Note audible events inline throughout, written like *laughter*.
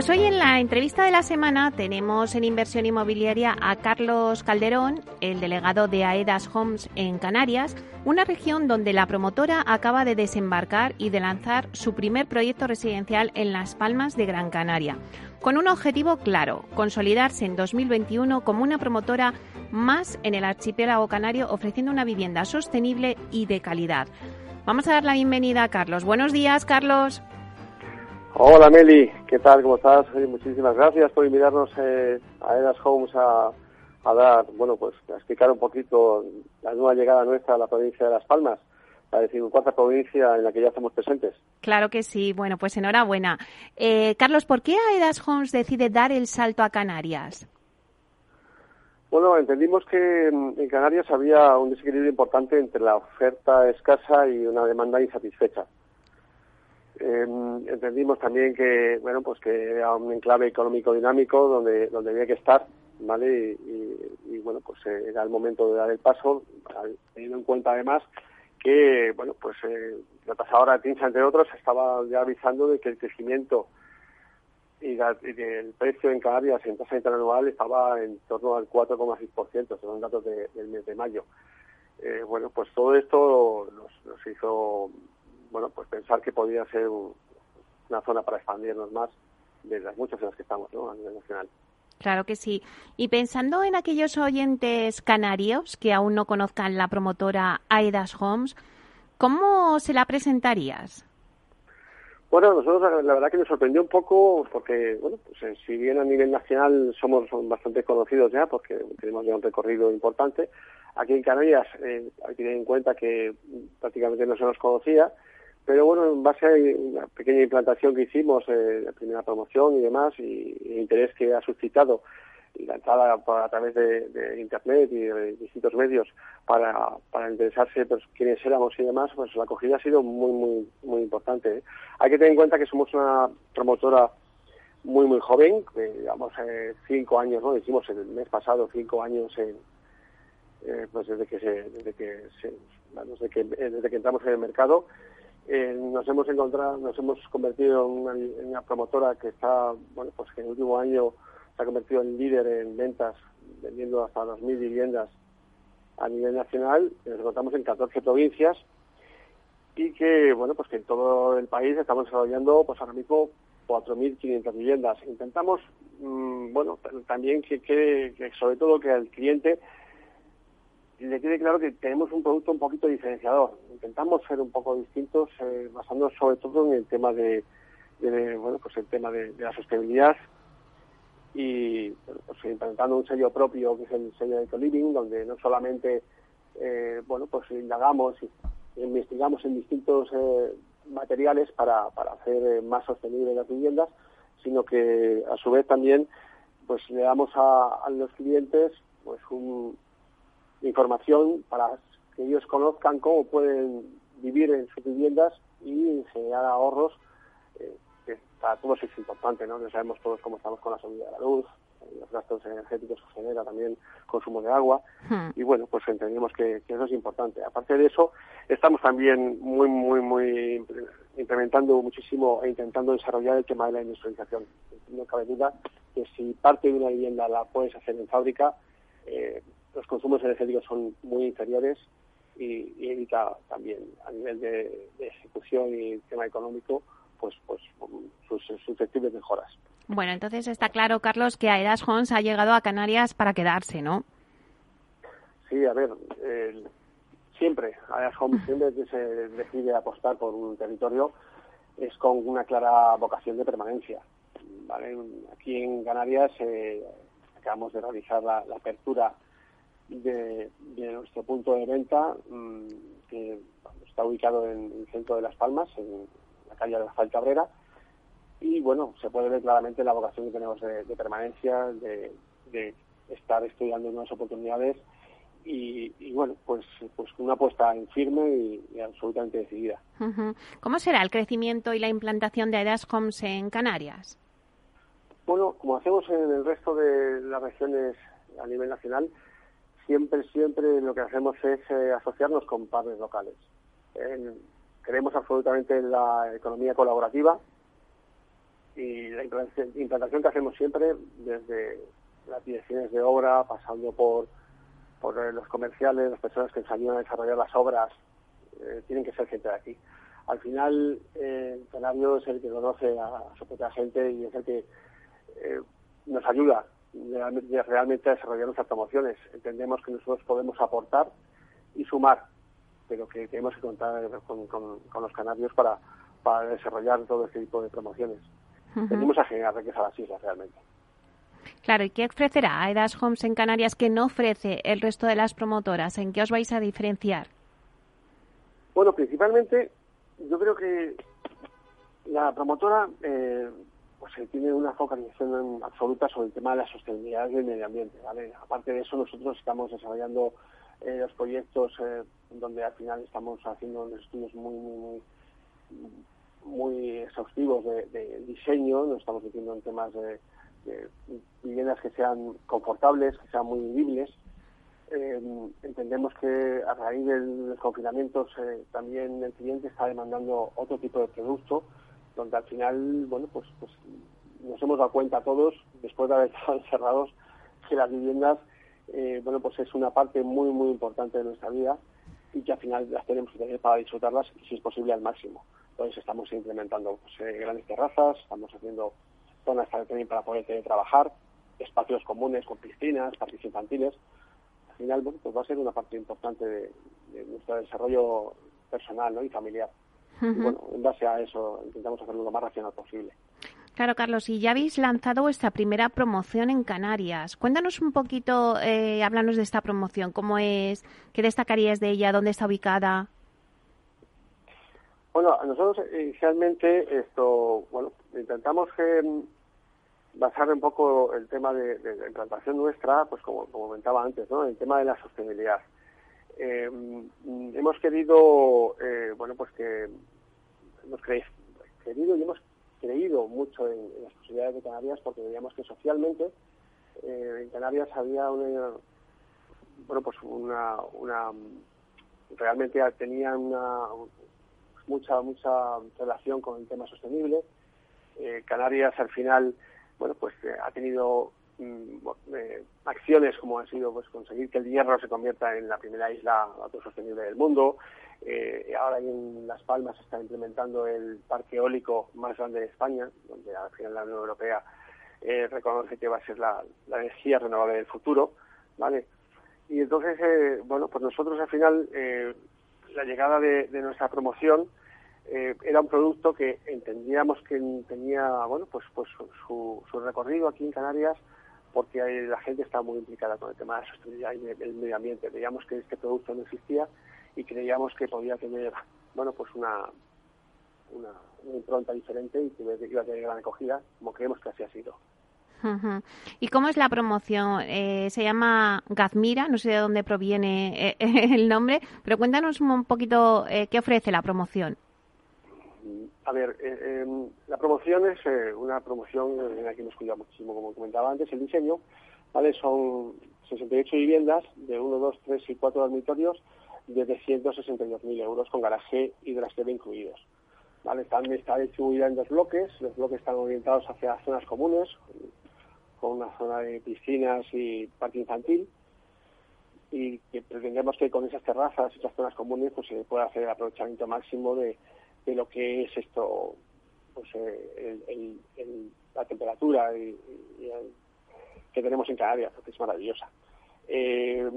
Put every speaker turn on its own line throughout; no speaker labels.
Pues hoy en la entrevista de la semana tenemos en inversión inmobiliaria a Carlos Calderón, el delegado de AEDAS Homes en Canarias, una región donde la promotora acaba de desembarcar y de lanzar su primer proyecto residencial en Las Palmas de Gran Canaria, con un objetivo claro, consolidarse en 2021 como una promotora más en el archipiélago canario ofreciendo una vivienda sostenible y de calidad. Vamos a dar la bienvenida a Carlos. Buenos días, Carlos.
Hola Meli, ¿qué tal? ¿Cómo estás? muchísimas gracias por invitarnos eh, a Edas Homes a, dar, bueno, pues a explicar un poquito la nueva llegada nuestra a la provincia de Las Palmas, la decimocuarta provincia en la que ya estamos presentes.
Claro que sí. Bueno, pues enhorabuena. Eh, Carlos, ¿por qué Aedas Homes decide dar el salto a Canarias?
Bueno, entendimos que en Canarias había un desequilibrio importante entre la oferta escasa y una demanda insatisfecha. Em, entendimos también que bueno pues que era un enclave económico dinámico donde donde había que estar vale y, bueno pues eh, era el momento de dar el paso teniendo en cuenta además que bueno pues eh, la de Tinsa entre otros estaba ya avisando de que el crecimiento y, el precio en Canarias en tasa interanual estaba en torno al 4,6% según datos del mes de mayo. Eh, bueno pues todo esto nos hizo bueno, pues pensar que podría ser una zona para expandirnos más de las muchas en las que estamos ¿no? a nivel nacional.
Claro que sí. Y pensando en aquellos oyentes canarios que aún no conozcan la promotora Aidas Homes, ¿cómo se la presentarías?
Bueno, nosotros la verdad que nos sorprendió un poco porque, bueno, pues eh, si bien a nivel nacional somos bastante conocidos ya porque tenemos ya un recorrido importante, aquí en Canarias eh, hay que tener en cuenta que prácticamente no se nos conocía pero bueno, en base a una pequeña implantación que hicimos, eh, la primera promoción y demás, y, el interés que ha suscitado y lanzada a través de, internet y de distintos medios para, para interesarse pues quiénes éramos y demás, pues la acogida ha sido muy muy muy importante. ¿eh? Hay que tener en cuenta que somos una promotora muy muy joven, digamos eh, cinco años, ¿no? Hicimos el mes pasado cinco años en, eh, pues desde que se, desde que se, desde que desde que entramos en el mercado eh, nos hemos encontrado, nos hemos convertido en una, promotora que está, bueno, pues que en el último año se ha convertido en líder en ventas, vendiendo hasta 2.000 viviendas a nivel nacional. Nos encontramos en 14 provincias y que, bueno, pues que en todo el país estamos desarrollando, pues ahora mismo 4.500 viviendas. Intentamos, mm, bueno, también que, que sobre todo que al cliente le quede claro que tenemos un producto un poquito diferenciador. Intentamos ser un poco distintos, eh, basándonos sobre todo en el tema de, bueno, pues el tema de, la sostenibilidad y pues implementando un sello propio que es el sello de Ecoliving, donde no solamente, eh, bueno, pues indagamos y investigamos en distintos eh, materiales para, para hacer eh, más sostenibles las viviendas, sino que a su vez también pues le damos a, a los clientes pues un, información para que ellos conozcan cómo pueden vivir en sus viviendas y generar ahorros, eh, que para todos es importante, ¿no? Ya sabemos todos cómo estamos con la subida de la luz, eh, los gastos energéticos que genera también consumo de agua, hmm. y bueno, pues entendemos que, eso es importante. Aparte de eso, estamos también muy, muy, muy implementando muchísimo e intentando desarrollar el tema de la industrialización. No cabe duda que si parte de una vivienda la puedes hacer en fábrica, eh, los consumos energéticos son muy inferiores y, evita también a nivel de, ejecución y tema económico pues pues sus susceptibles mejoras.
Bueno, entonces está claro, Carlos, que Aedas Homes ha llegado a Canarias para quedarse, ¿no?
Sí, a ver, siempre, Aedas Homes *laughs* siempre que se decide apostar por un territorio es con una clara vocación de permanencia. ¿vale? Aquí en Canarias eh, acabamos de realizar la apertura de, nuestro punto de venta, mm, que está ubicado en el centro de Las Palmas, en la calle de la Cabrera. Y bueno, se puede ver claramente la vocación que tenemos de, permanencia, de, estar estudiando nuevas oportunidades y, bueno, pues, pues una apuesta en firme y, absolutamente decidida.
¿Cómo será el crecimiento y la implantación de AEDAS Homes en Canarias?
Bueno, como hacemos en el resto de las regiones a nivel nacional, siempre, siempre lo que hacemos es eh, asociarnos con padres locales. creemos absolutamente en la economía colaborativa y la implantación que hacemos siempre, desde las direcciones de obra, pasando por por eh, los comerciales, las personas que nos ayudan a desarrollar las obras, eh, tienen que ser gente de aquí. Al final, el Canario es el que conoce a, su propia gente y es el que nos ayuda realmente a desarrollar nuestras promociones. Entendemos que nosotros podemos aportar y sumar, pero que tenemos que contar con, los canarios para, desarrollar todo este tipo de promociones. Venimos a generar riqueza a las islas realmente.
Claro, ¿y qué ofrecerá Aedas Homes en Canarias que no ofrece el resto de las promotoras? ¿En qué os vais a diferenciar?
Bueno, principalmente yo creo que la promotora eh, pues eh, tiene una focalización absoluta sobre el tema de la sostenibilidad del medio ambiente. ¿vale? Aparte de eso, nosotros estamos desarrollando eh, los proyectos donde al final estamos haciendo estudios muy, muy, muy, exhaustivos de, diseño, nos estamos metiendo en temas de viviendas que sean confortables, que sean muy vivibles. Eh, entendemos que a raíz de los confinamientos eh, también el cliente está demandando otro tipo de producto, donde al final, bueno, pues, pues nos hemos dado cuenta todos, después de haber estado *laughs* encerrados, que las viviendas, eh, bueno, pues es una parte muy, muy importante de nuestra vida y que al final las tenemos que tener para disfrutarlas, si es posible, al máximo. Entonces estamos implementando pues, grandes terrazas, estamos haciendo zonas también para poder trabajar, espacios comunes con piscinas, parques infantiles. Al final, bueno, pues va a ser una parte importante de, nuestro desarrollo personal y familiar. Bueno, en base a eso intentamos hacerlo lo más racional posible.
Claro, Carlos, y ya habéis lanzado vuestra primera promoción en Canarias. Cuéntanos un poquito, eh, háblanos de esta promoción, cómo es, qué destacarías de ella, dónde está ubicada.
Bueno, nosotros inicialmente esto, bueno, intentamos que basar un poco el tema de, la implantación nuestra, pues como, comentaba antes, ¿no? El tema de la sostenibilidad. Eh, hemos querido, eh, bueno, pues que hemos querido y hemos creído mucho en, las posibilidades de Canarias porque veíamos que socialmente eh, en Canarias había una, bueno, pues una, una realmente tenía una mucha mucha relación con el tema sostenible. Canarias al final bueno, pues eh, ha tenido mm, eh, acciones como han sido pues conseguir que el hierro se convierta en la primera isla autosostenible del mundo. Eh, ahora en Las Palmas se está implementando el parque eólico más grande de España, donde al final la Unión Europea reconoce que va a ser la, energía renovable del futuro, ¿vale? Y entonces, bueno, pues nosotros al final, la llegada de nuestra promoción eh, era un producto que entendíamos que tenía bueno pues pues su, recorrido aquí en Canarias porque la gente está muy implicada con el tema de la sostenibilidad y el medio ambiente veíamos que este producto no existía y creíamos que podía tener bueno pues una una, impronta diferente y que iba a tener gran acogida como creemos que así ha sido
¿Y cómo es la promoción? Eh, se llama Gazmira, no sé de dónde proviene eh, *laughs* el nombre, pero cuéntanos un poquito qué ofrece la promoción.
A ver, eh, em, la promoción es eh, una promoción en la que hemos cuidado muchísimo, como comentaba antes, el diseño, ¿vale? Son 68 viviendas de 1, 2, 3 y 4 dormitorios de 162.000 euros con garaje y trastero incluidos. ¿vale? Están, está distribuida en dos bloques, los bloques están orientados hacia zonas comunes, con una zona de piscinas y parque infantil, y que pretendemos que con esas terrazas y esas zonas comunes pues se pueda hacer aprovechamiento máximo de, lo que es esto, pues eh, la temperatura y, que tenemos en Canarias, que es maravillosa. Eh,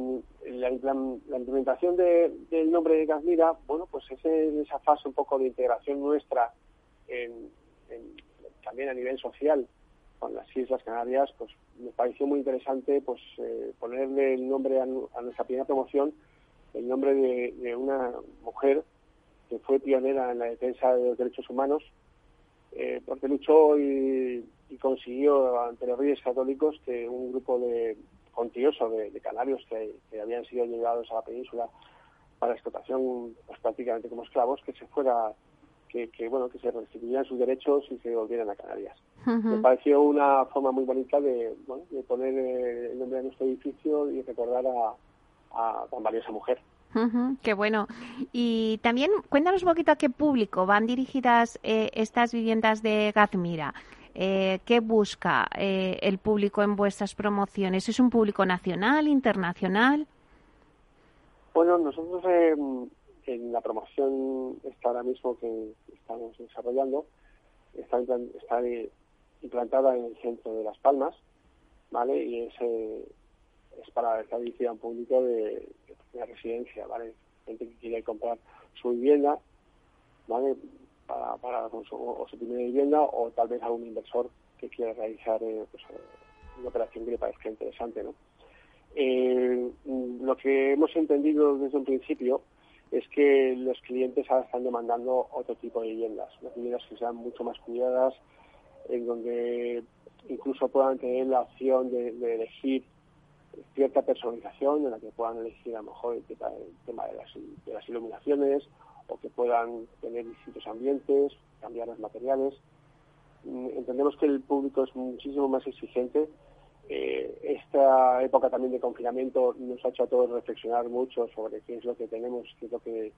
la, implementación del nombre de Gasmira, bueno, pues es en esa fase un poco de integración nuestra también a nivel social con las Islas Canarias, pues me pareció muy interesante pues eh, ponerle el nombre a, nuestra primera promoción, el nombre de una mujer que fue pionera en la defensa de los derechos humanos, eh, porque luchó y, consiguió ante los reyes católicos que un grupo de, contioso de, canarios que, habían sido llevados a la península para explotación pues, prácticamente como esclavos, que se fuera, que, bueno, que se restituyeran sus derechos y se volvieran a Canarias. Me pareció una forma muy bonita de, de poner eh, el nombre de nuestro edificio y recordar a, a tan valiosa mujer.
qué bueno. Y también cuéntanos un poquito a qué público van dirigidas eh, estas viviendas de Gazmira. Eh, ¿Qué busca eh, el público en vuestras promociones? ¿Es un público nacional, internacional?
Bueno, nosotros en la promoción está ahora mismo que estamos desarrollando está, está implantada en el centro de Las Palmas, ¿vale? Y es es para estar dirigida a un público de, de, residencia, ¿vale? Gente que quiere comprar su vivienda, ¿vale? Para, su, o su primera vivienda o tal vez algún inversor que quiera realizar eh, pues, eh, una operación que le parezca interesante, ¿no? Eh, lo que hemos entendido desde un principio es que los clientes ahora están demandando otro tipo de viviendas, unas viviendas que sean mucho más cuidadas, en donde incluso puedan tener la opción de elegir cierta personalización en la que puedan elegir a lo mejor el, tema de las, iluminaciones o que puedan tener distintos ambientes, cambiar los materiales. Mm, entendemos que el público es muchísimo más exigente. Eh, esta época también de confinamiento nos ha hecho a todos reflexionar mucho sobre qué es lo que tenemos, qué es lo que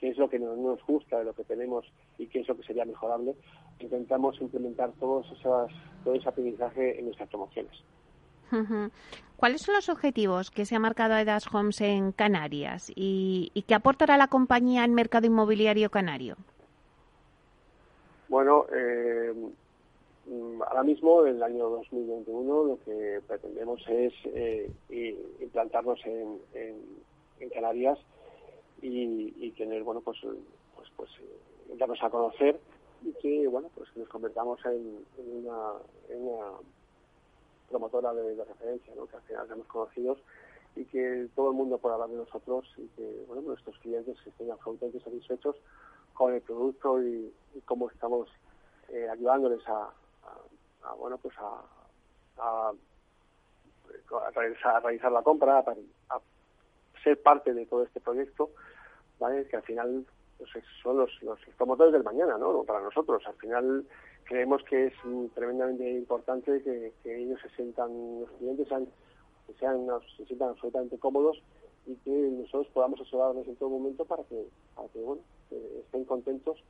qué es lo que no nos gusta de lo que tenemos y qué es lo que sería mejorable. Intentamos implementar todos esas, todo ese aprendizaje en nuestras promociones.
¿Cuáles son los objetivos que se ha marcado Edas Homes en Canarias y, y qué aportará la compañía al mercado inmobiliario canario?
Bueno, eh, ahora mismo, en el año 2021, lo que pretendemos es eh, implantarnos en, Canarias y, tener, bueno, pues, pues, pues eh, darnos a conocer y que, bueno, pues nos convertamos en, una, en una promotora de, referencia, ¿no? que al final somos conocidos y que todo el mundo pueda hablar de nosotros y que bueno nuestros clientes estén absolutamente satisfechos con el producto y, cómo estamos eh, ayudándoles a, bueno pues a, a, realizar, la compra, a, ser parte de todo este proyecto, ¿vale? que al final pues, son los, los promotores del mañana, ¿no? Para nosotros, al final creemos que es tremendamente importante que, ellos se sientan, los clientes sean, se sientan absolutamente cómodos y que nosotros podamos asesorarles en todo momento para que, bueno, estén contentos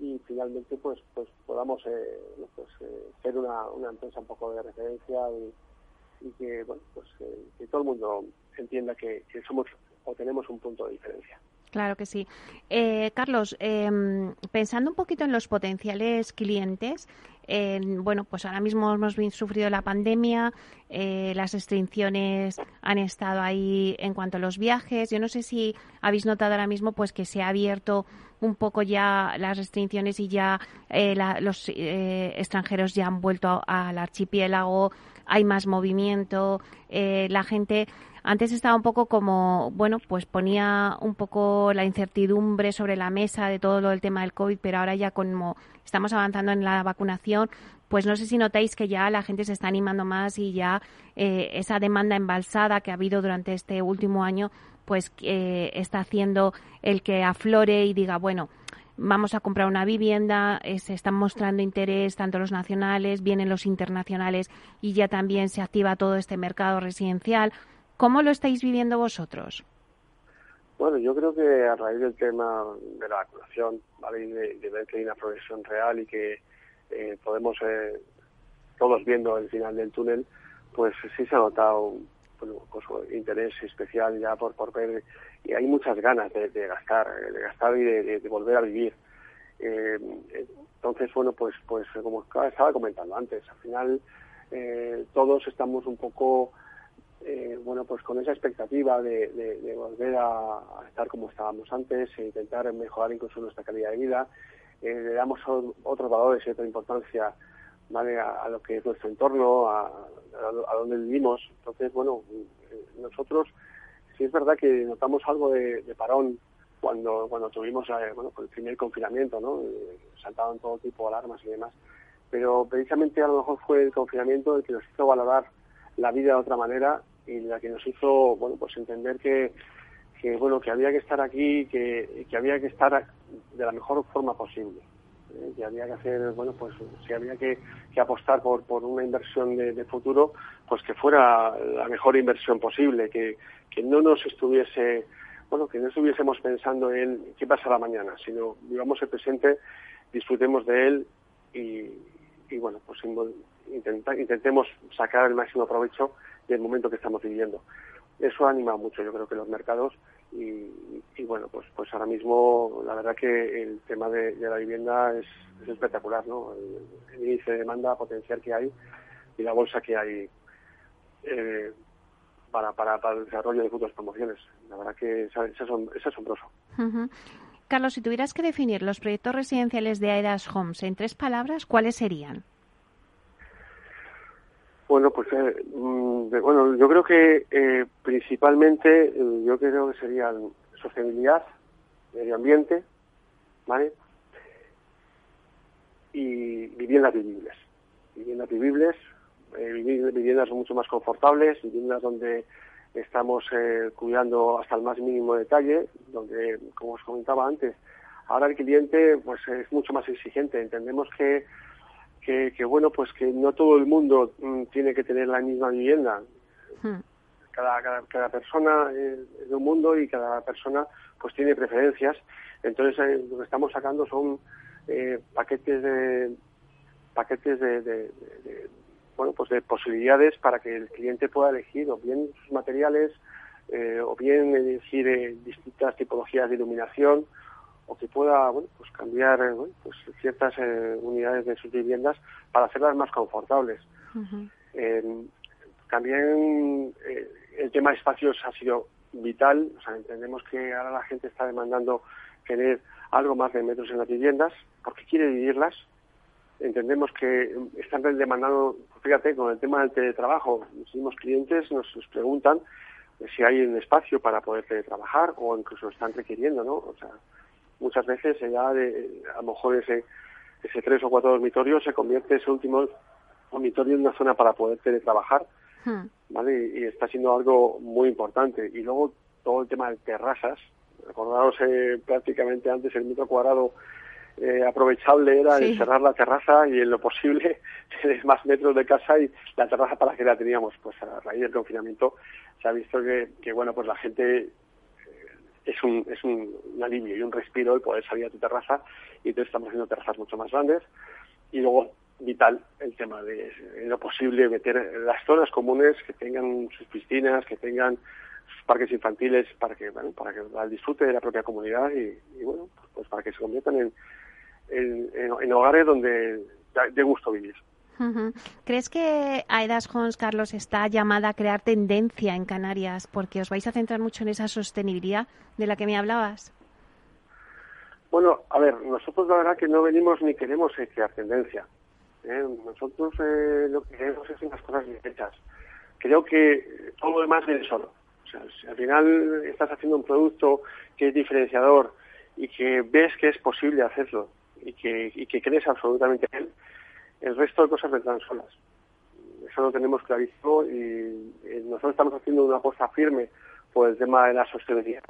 y finalmente pues pues podamos eh, pues, eh, ser una, empresa un poco de referencia y, y que bueno pues eh, que todo el mundo entienda que, que somos o tenemos un punto de diferencia.
Claro que sí. Eh, Carlos, em, pensando un poquito en los potenciales clientes, bueno, pues ahora mismo hemos sufrido la pandemia, eh, las restricciones han estado ahí en cuanto a los viajes. Yo no sé si habéis notado ahora mismo pues que se ha abierto un poco ya las restricciones y ya eh, los extranjeros ya han vuelto al archipiélago, hay más movimiento, la gente antes estaba un poco como, bueno, pues ponía un poco la incertidumbre sobre la mesa de todo lo del tema del COVID, pero ahora ya como estamos avanzando en la vacunación, pues no sé si notáis que ya la gente se está animando más y ya eh, esa demanda embalsada que ha habido durante este último año, pues eh, está haciendo el que aflore y diga, bueno, vamos a comprar una vivienda, eh, se están mostrando interés tanto los nacionales, vienen los internacionales y ya también se activa todo este mercado residencial. ¿Cómo lo estáis viviendo vosotros?
Bueno, yo creo que a raíz del tema de la vacunación, ¿vale? de, ver que hay una progresión real y que eh, podemos, eh, todos viendo el final del túnel, pues sí se ha notado pues, interés especial ya por, por ver, y hay muchas ganas de, gastar, de gastar y de, volver a vivir. Eh, entonces, bueno, pues, pues como estaba comentando antes, al final todos estamos un poco eh, bueno, pues con esa expectativa de, volver a, estar como estábamos antes e intentar mejorar incluso nuestra calidad de vida, eh, le damos otros valores y otra importancia. A, lo que es nuestro entorno, a, a, donde vivimos. Entonces, bueno, eh, nosotros sí es verdad que notamos algo de, parón cuando cuando tuvimos bueno, el primer confinamiento, ¿no? saltaban todo tipo de alarmas y demás. Pero precisamente a lo mejor fue el confinamiento el que nos hizo valorar la vida de otra manera y la que nos hizo, bueno, pues entender que, que bueno, que había que estar aquí, que, que había que estar de la mejor forma posible. ¿eh? que había que hacer, bueno, pues si había que, apostar por, por una inversión de, futuro, pues que fuera la mejor inversión posible, que, que no nos estuviese, bueno, que no estuviésemos pensando en qué pasará mañana, sino vivamos el presente, disfrutemos de él y bueno, pues intenta, intentemos sacar el máximo provecho del momento que estamos viviendo. Eso anima mucho, yo creo que los mercados y, y, bueno, pues pues ahora mismo la verdad que el tema de, la vivienda es, es, espectacular, ¿no? El, índice de demanda potencial que hay y la bolsa que hay eh, para, para, para el desarrollo de futuras promociones. La verdad que es, asombroso.
Uh. Carlos, si tuvieras que definir los proyectos residenciales de Aedas Homes en tres palabras, ¿cuáles serían?
Bueno, pues eh, bueno, yo creo que eh, principalmente eh, yo creo que serían sostenibilidad, medio ambiente, ¿vale? Y viviendas vivibles. Viviendas vivibles, eh, viviendas mucho más confortables, viviendas donde estamos eh, cuidando hasta el más mínimo detalle, donde, como os comentaba antes, ahora el cliente pues es mucho más exigente. Entendemos que que, que, bueno, pues que no todo el mundo mm, tiene que tener la misma vivienda. Hmm. Cada, cada, cada, persona es de un mundo y cada persona pues tiene preferencias. Entonces eh, lo que estamos sacando son eh, paquetes de paquetes de, de, bueno pues de posibilidades para que el cliente pueda elegir o bien sus materiales eh, o bien elegir eh, distintas tipologías de iluminación o que pueda bueno, pues cambiar eh, bueno, pues ciertas eh, unidades de sus viviendas para hacerlas más confortables. Uh -huh. eh, también el tema de espacios ha sido vital, o sea, entendemos que ahora la gente está demandando tener algo más de metros en las viviendas porque quiere vivirlas. Entendemos que están demandando, fíjate, con el tema del teletrabajo, muchísimos clientes nos, nos preguntan si hay un espacio para poder teletrabajar o incluso están requiriendo, ¿no? O sea, muchas veces ya de, a lo mejor ese, ese tres o cuatro dormitorios se convierte ese último dormitorio en una zona para poder teletrabajar, hmm. ¿vale? Y, y, está siendo algo muy importante. Y luego todo el tema de terrazas, recordaros eh, prácticamente antes el metro cuadrado eh, aprovechable era sí. cerrar la terraza y en lo posible *laughs* tener más metros de casa y la terraza para que la teníamos. Pues a raíz del confinamiento se ha visto que, que bueno, pues la gente es un, es un, alivio y un respiro el poder salir a tu terraza y entonces estamos haciendo terrazas mucho más grandes y luego vital el tema de lo posible meter las zonas comunes que tengan sus piscinas, que tengan sus parques infantiles para que bueno, para que al disfrute de la propia comunidad y, bueno pues para que se conviertan en, en, en hogares donde de gusto vivir.
¿Crees que Aedas Homes, Carlos, está llamada a crear tendencia en Canarias porque os vais a centrar mucho en esa sostenibilidad de la que me hablabas?
Bueno, a ver, nosotros la verdad que no venimos ni queremos eh, crear tendencia. ¿eh? Nosotros eh, lo que queremos es unas cosas bien hechas. Creo que todo lo demás viene solo. O sea, si al final estás haciendo un producto que es diferenciador y que ves que es posible hacerlo y que, y que crees absolutamente en él, el resto de cosas vendrán solas. Eso lo tenemos clarísimo y, y nosotros estamos haciendo una apuesta firme por el tema de la sostenibilidad.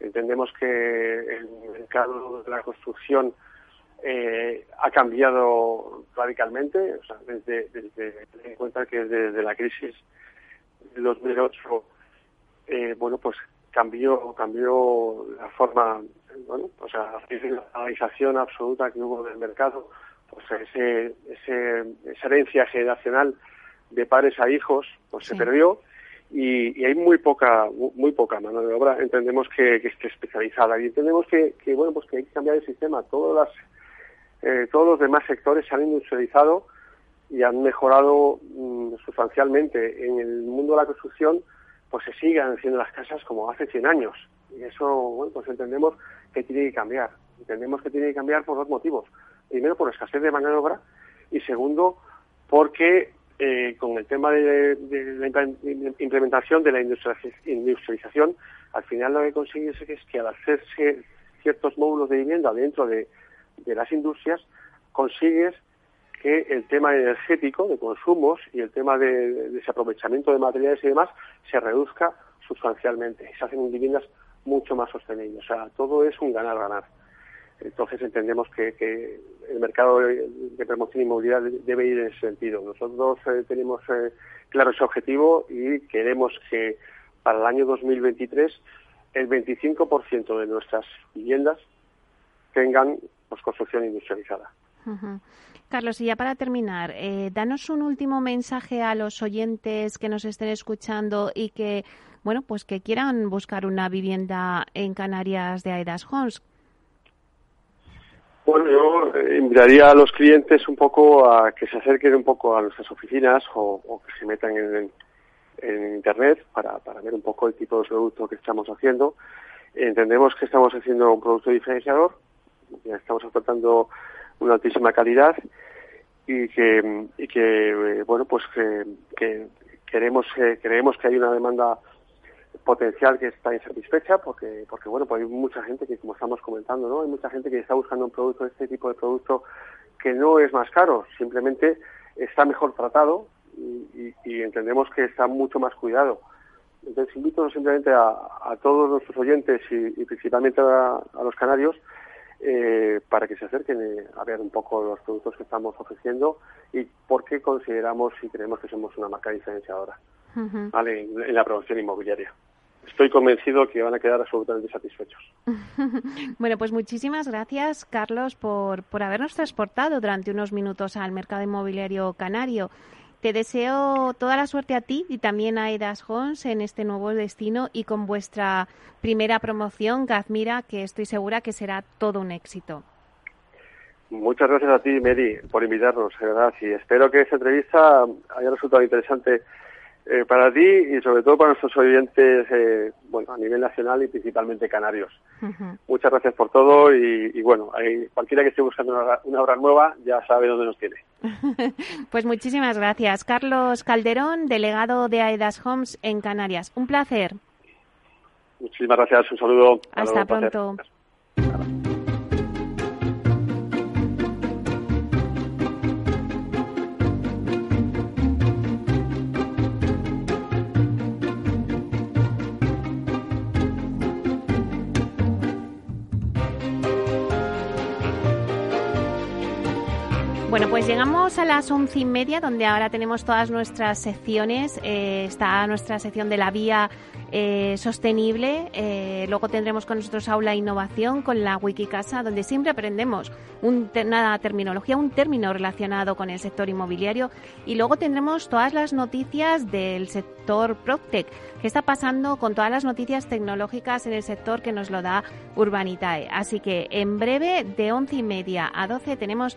Entendemos que el mercado de la construcción eh, ha cambiado radicalmente, o sea, desde, desde ten en cuenta que desde la crisis de 2008, eh, bueno, pues cambió cambió la forma, bueno, o sea, la realización absoluta que hubo del mercado, pues ese, ese, esa herencia generacional de padres a hijos pues sí. se perdió y, y, hay muy poca muy poca mano de obra. Entendemos que, que esté especializada y entendemos que, que, bueno pues que hay que cambiar el sistema. Todas las eh, todos los demás sectores se han industrializado y han mejorado mmm, sustancialmente. En el mundo de la construcción pues se siguen haciendo las casas como hace 100 años. Y eso bueno pues entendemos que tiene que cambiar. Entendemos que tiene que cambiar por dos motivos primero por escasez de mano de obra y segundo porque eh, con el tema de, de, la implementación de la industrialización, al final lo que consigues es que al hacerse ciertos módulos de vivienda dentro de, de las industrias, consigues que el tema energético de consumos y el tema de, desaprovechamiento de materiales y demás se reduzca sustancialmente se hacen viviendas mucho más sostenibles. O sea, todo es un ganar-ganar. Entonces entendemos que, el mercado de promoción inmobiliaria debe ir en ese sentido. Nosotros eh, tenemos eh, claro ese objetivo y queremos que para el año 2023 el 25% de nuestras viviendas tengan pues, construcción industrializada.
Carlos, y ya para terminar, eh, danos un último mensaje a los oyentes que nos estén escuchando y que, bueno, pues que quieran buscar una vivienda en Canarias de Aedas Homes.
Bueno, yo eh, invitaría a los clientes un poco a que se acerquen un poco a nuestras oficinas o, que se metan en, Internet para, para, ver un poco el tipo de producto que estamos haciendo. Entendemos que estamos haciendo un producto diferenciador, estamos aportando una altísima calidad y que, y que eh, bueno, pues que, queremos, eh, creemos que hay una demanda potencial que está insatisfecha porque porque bueno pues hay mucha gente que como estamos comentando no hay mucha gente que está buscando un producto este tipo de producto que no es más caro simplemente está mejor tratado y, entendemos que está mucho más cuidado. Entonces invito simplemente a, todos nuestros oyentes y, principalmente a, los canarios eh, para que se acerquen a ver un poco los productos que estamos ofreciendo y por qué consideramos y creemos que somos una marca diferenciadora ¿vale? en la promoción inmobiliaria estoy convencido que van a quedar absolutamente satisfechos. *laughs*
bueno, pues muchísimas gracias, Carlos, por, por habernos transportado durante unos minutos al mercado inmobiliario canario. Te deseo toda la suerte a ti y también a Edas Homes en este nuevo destino y con vuestra primera promoción, Gazmira, que estoy segura que será todo un éxito.
Muchas gracias a ti, Mary, por invitarnos, de verdad, y espero que esta entrevista haya resultado interesante eh, para ti y sobre todo para nuestros oyentes eh, bueno, a nivel nacional y principalmente canarios. Muchas gracias por todo y, bueno, cualquiera que esté buscando una, obra nueva ya sabe dónde nos tiene. *laughs*
pues muchísimas gracias. Carlos Calderón, delegado de Aedas Homes en Canarias. Un placer.
Muchísimas gracias. Un saludo.
Hasta pronto. Pues llegamos a las once y media, donde ahora tenemos todas nuestras secciones. Eh, está nuestra sección de la vía eh, sostenible. Eh, luego tendremos con nosotros aula innovación con la Wikicasa, donde siempre aprendemos una terminología, un término relacionado con el sector inmobiliario. Y luego tendremos todas las noticias del sector PropTech. ¿Qué está pasando con todas las noticias tecnológicas en el sector que nos lo da Urbanitae? Así que en breve, de once y media a doce, tenemos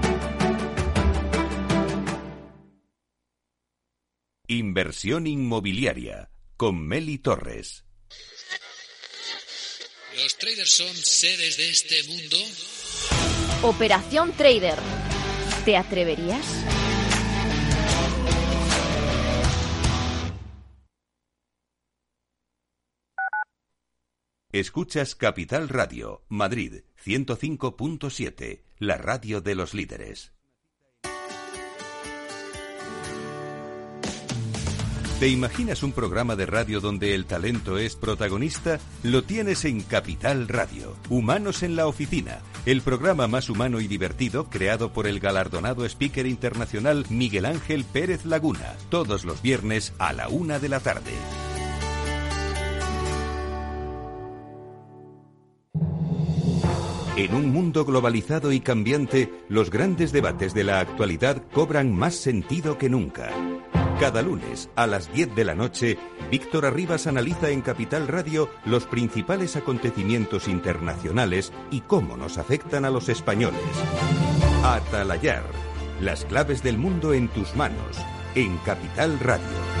Inversión inmobiliaria con Meli Torres.
¿Los traders son seres de este mundo?
Operación Trader. ¿Te atreverías?
Escuchas Capital Radio, Madrid 105.7, la radio de los líderes. ¿Te imaginas un programa de radio donde el talento es protagonista? Lo tienes en Capital Radio, Humanos en la Oficina, el programa más humano y divertido creado por el galardonado speaker internacional Miguel Ángel Pérez Laguna, todos los viernes a la una de la tarde. En un mundo globalizado y cambiante, los grandes debates de la actualidad cobran más sentido que nunca. Cada lunes a las 10 de la noche, Víctor Arribas analiza en Capital Radio los principales acontecimientos internacionales y cómo nos afectan a los españoles. Atalayar, las claves del mundo en tus manos, en Capital Radio.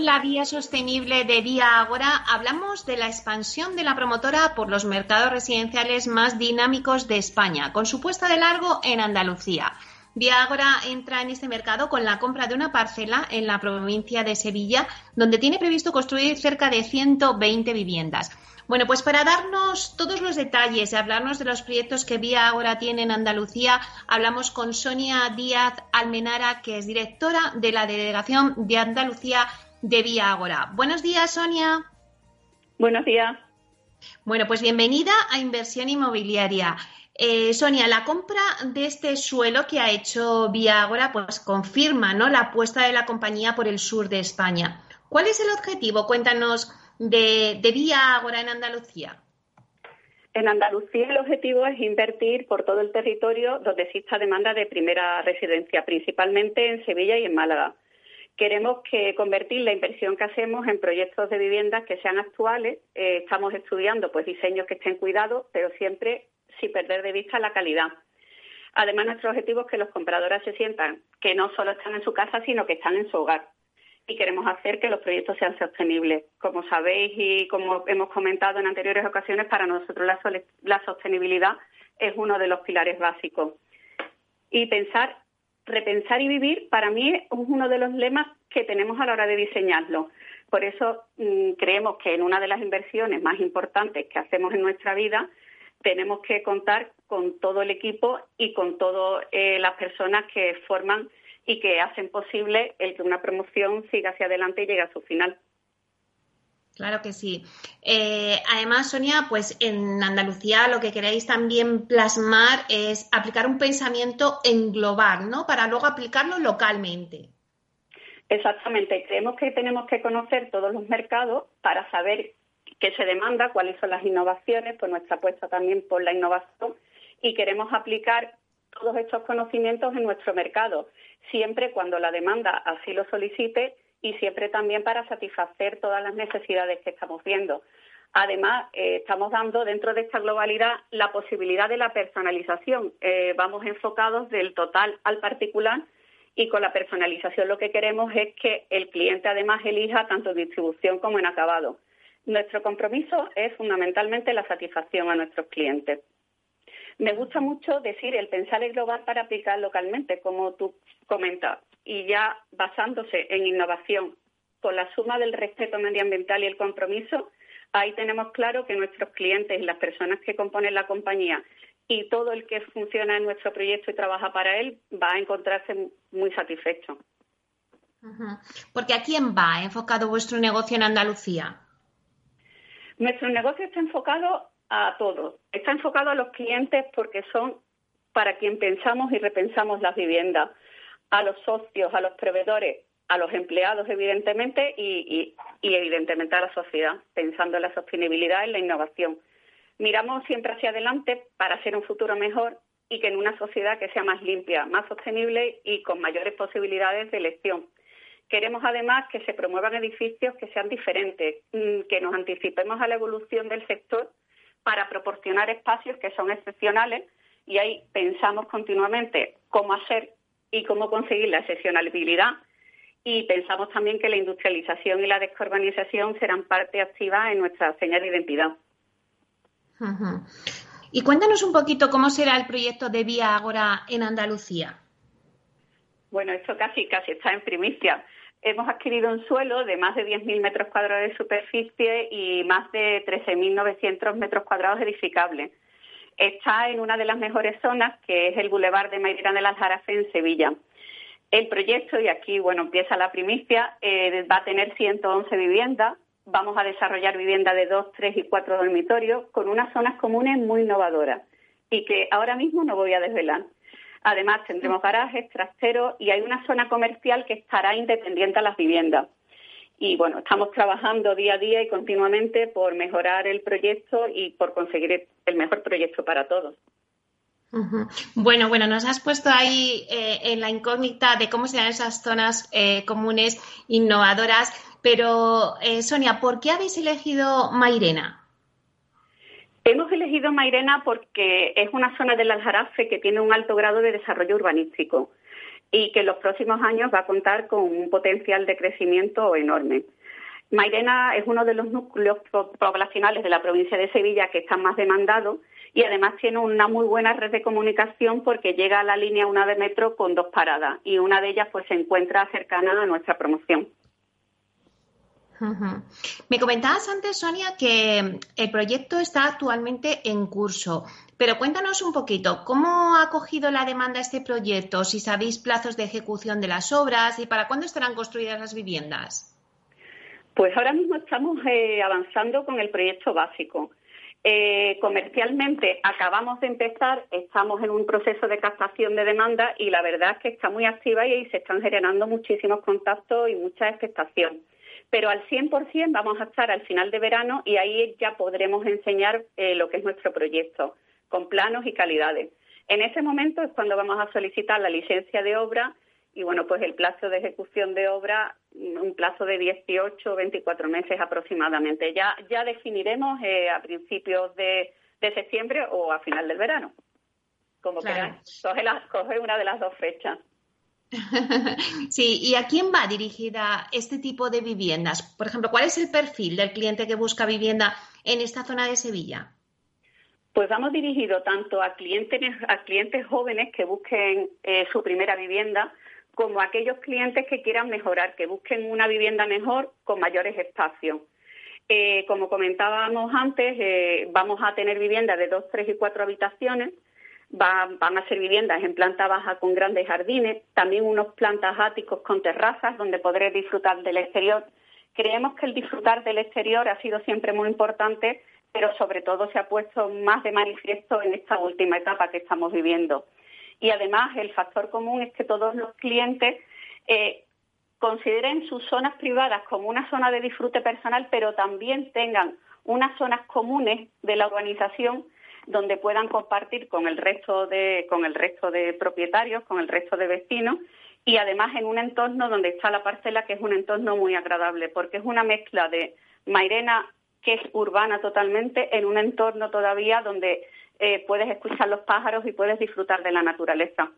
La vía sostenible de Vía Ágora hablamos de la expansión de la promotora por los mercados residenciales más dinámicos de España, con su puesta de largo en Andalucía. Vía Ágora entra en este mercado con la compra de una parcela en la provincia de Sevilla, donde tiene previsto construir cerca de 120 viviendas. Bueno, pues para darnos todos los detalles y hablarnos de los proyectos que Vía Ágora tiene en Andalucía, hablamos con Sonia Díaz Almenara, que es directora de la Delegación de Andalucía de Vía Ágora. Buenos días, Sonia.
Buenos días.
Bueno, pues bienvenida a Inversión Inmobiliaria. Eh, Sonia, la compra de este suelo que ha hecho Vía Ágora pues confirma ¿no? la apuesta de la compañía por el sur de España. ¿Cuál es el objetivo? Cuéntanos de, de Vía Ágora en Andalucía.
En Andalucía el objetivo es invertir por todo el territorio donde exista demanda de primera residencia, principalmente en Sevilla y en Málaga queremos que convertir la inversión que hacemos en proyectos de viviendas que sean actuales. Eh, estamos estudiando pues diseños que estén cuidados, pero siempre sin perder de vista la calidad. Además, nuestro objetivo es que los compradores se sientan que no solo están en su casa, sino que están en su hogar. Y queremos hacer que los proyectos sean sostenibles. Como sabéis y como hemos comentado en anteriores ocasiones, para nosotros la, la sostenibilidad es uno de los pilares básicos. Y pensar repensar y vivir para mí es uno de los lemas que tenemos a la hora de diseñarlo. Por eso mm, creemos que en una de las inversiones más importantes que hacemos en nuestra vida tenemos que contar con todo el equipo y con todas eh, las personas que forman y que hacen posible el que una promoción siga hacia adelante y llegue a su final.
Claro que sí. Eh, además, Sonia, pues en Andalucía lo que queréis también plasmar es aplicar un pensamiento en global, ¿no? Para luego aplicarlo localmente.
Exactamente. Creemos que tenemos que conocer todos los mercados para saber qué se demanda, cuáles son las innovaciones, pues nuestra apuesta también por la innovación y queremos aplicar todos estos conocimientos en nuestro mercado, siempre cuando la demanda así lo solicite y siempre también para satisfacer todas las necesidades que estamos viendo. Además, eh, estamos dando dentro de esta globalidad la posibilidad de la personalización. Eh, vamos enfocados del total al particular y con la personalización lo que queremos es que el cliente además elija tanto distribución como en acabado. Nuestro compromiso es fundamentalmente la satisfacción a nuestros clientes. Me gusta mucho decir el pensar en global para aplicar localmente, como tú comentas, y ya basándose en innovación con la suma del respeto medioambiental y el compromiso, ahí tenemos claro que nuestros clientes y las personas que componen la compañía y todo el que funciona en nuestro proyecto y trabaja para él va a encontrarse muy satisfecho.
Porque ¿a quién va enfocado vuestro negocio en Andalucía?
Nuestro negocio está enfocado a todos. Está enfocado a los clientes porque son para quien pensamos y repensamos las viviendas, a los socios, a los proveedores, a los empleados, evidentemente, y, evidentemente a la sociedad, pensando en la sostenibilidad y la innovación. Miramos siempre hacia adelante para hacer un futuro mejor y que en una sociedad que sea más limpia, más sostenible y con mayores posibilidades de elección. Queremos además que se promuevan edificios que sean diferentes, mm, que nos anticipemos a la evolución del sector para proporcionar espacios que son excepcionales y ahí pensamos continuamente cómo hacer y cómo conseguir la excepcionalidad y pensamos también que la industrialización y la descarbonización serán parte activa en nuestra señal de identidad.
Y cuéntanos un poquito cómo será el proyecto de Vía Agora en Andalucía.
Bueno, esto casi casi está en primicia hemos adquirido un suelo de más de 10.000 metros cuadrados de superficie y más de 13.900 metros cuadrados edificables. Está en una de las mejores zonas, que es el Boulevard de Mairena del Aljarafe en Sevilla. El proyecto, y aquí bueno empieza la primicia, eh, va a tener 111 viviendas. Vamos a desarrollar viviendas de 2, 3 y 4 dormitorios con unas zonas comunes muy innovadoras y que ahora mismo no voy a desvelar. Además, tendremos garajes, trasteros y hay una zona comercial que estará independiente a las viviendas. Y bueno, estamos trabajando día a día y continuamente por mejorar el proyecto y por conseguir el mejor proyecto para todos.
Bueno, bueno, nos has puesto ahí eh, en la incógnita de cómo serán esas zonas eh, comunes innovadoras, pero eh, Sonia, ¿por qué habéis elegido Mairena?
Hemos elegido Mairena porque es una zona del Aljarafe que tiene un alto grado de desarrollo urbanístico y que en los próximos años va a contar con un potencial de crecimiento enorme. Mairena es uno de los núcleos poblacionales de la provincia de Sevilla que están más demandados y además tiene una muy buena red de comunicación porque llega a la línea 1 de metro con dos paradas y una de ellas pues se encuentra cercana a nuestra promoción.
Me comentabas antes, Sonia, que el proyecto está actualmente en curso, pero cuéntanos un poquito, ¿cómo ha cogido la demanda este proyecto? Si sabéis plazos de ejecución de las obras y para cuándo estarán construidas las viviendas.
Pues ahora mismo estamos eh, avanzando con el proyecto básico. Eh, comercialmente acabamos de empezar, estamos en un proceso de captación de demanda y la verdad es que está muy activa y se están generando muchísimos contactos y mucha expectación pero al 100% vamos a estar al final de verano y ahí ya podremos enseñar eh, lo que es nuestro proyecto, con planos y calidades. En ese momento es cuando vamos a solicitar la licencia de obra y bueno, pues el plazo de ejecución de obra, un plazo de 18 o 24 meses aproximadamente. Ya, ya definiremos eh, a principios de, septiembre o a final del verano. Como quieras, coge una de las dos fechas. *laughs*
Sí, ¿y a quién va dirigida este tipo de viviendas? Por ejemplo, ¿cuál es el perfil del cliente que busca vivienda en esta zona de Sevilla?
Pues vamos dirigido tanto a clientes, a clientes jóvenes que busquen eh, su primera vivienda, como a aquellos clientes que quieran mejorar, que busquen una vivienda mejor con mayores espacios. Eh, como comentábamos antes, eh, vamos a tener viviendas de dos, tres y cuatro habitaciones van a ser viviendas en planta baja con grandes jardines, también unos plantas áticos con terrazas donde podré disfrutar del exterior. Creemos que el disfrutar del exterior ha sido siempre muy importante, pero sobre todo se ha puesto más de manifiesto en esta última etapa que estamos viviendo. Y además el factor común es que todos los clientes eh, consideren sus zonas privadas como una zona de disfrute personal, pero también tengan unas zonas comunes de la urbanización donde puedan compartir con el resto de, con el resto de propietarios, con el resto de vecinos y además en un entorno donde está la parcela que es un entorno muy agradable porque es una mezcla de Mairena que es urbana totalmente en un entorno todavía donde eh, puedes escuchar los pájaros y puedes disfrutar de la naturaleza.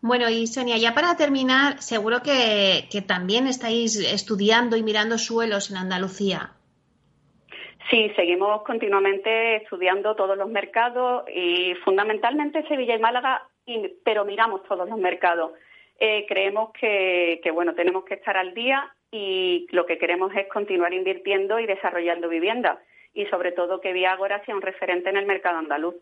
Bueno, y Sonia, ya para terminar, seguro que también estáis estudiando y mirando suelos en Andalucía.
Sí, seguimos continuamente estudiando todos los mercados y fundamentalmente Sevilla y Málaga, pero miramos todos los mercados. Eh, creemos que, bueno, tenemos que estar al día y lo que queremos es continuar invirtiendo y desarrollando viviendas y sobre todo que Viagora sea un referente en el mercado andaluz.